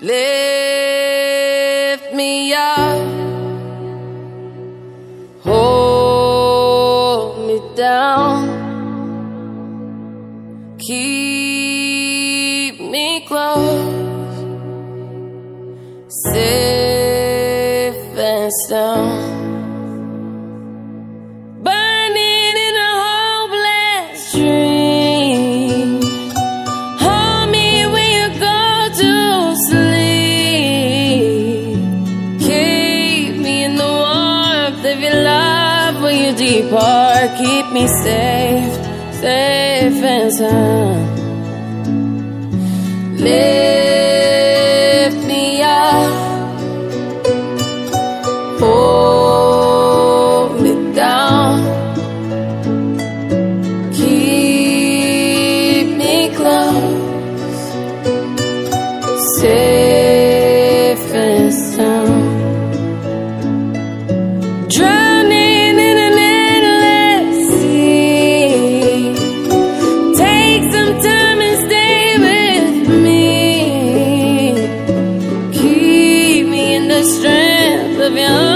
Lift me up, keep me close, safe and sound. Burning in a hopeless dream. Hold me when you go to sleep. Keep me in the warmth of your love when you depart. Keep me safe, safe defense. Lift me up, hold me down, keep me close, safe and sound. Drown reviens.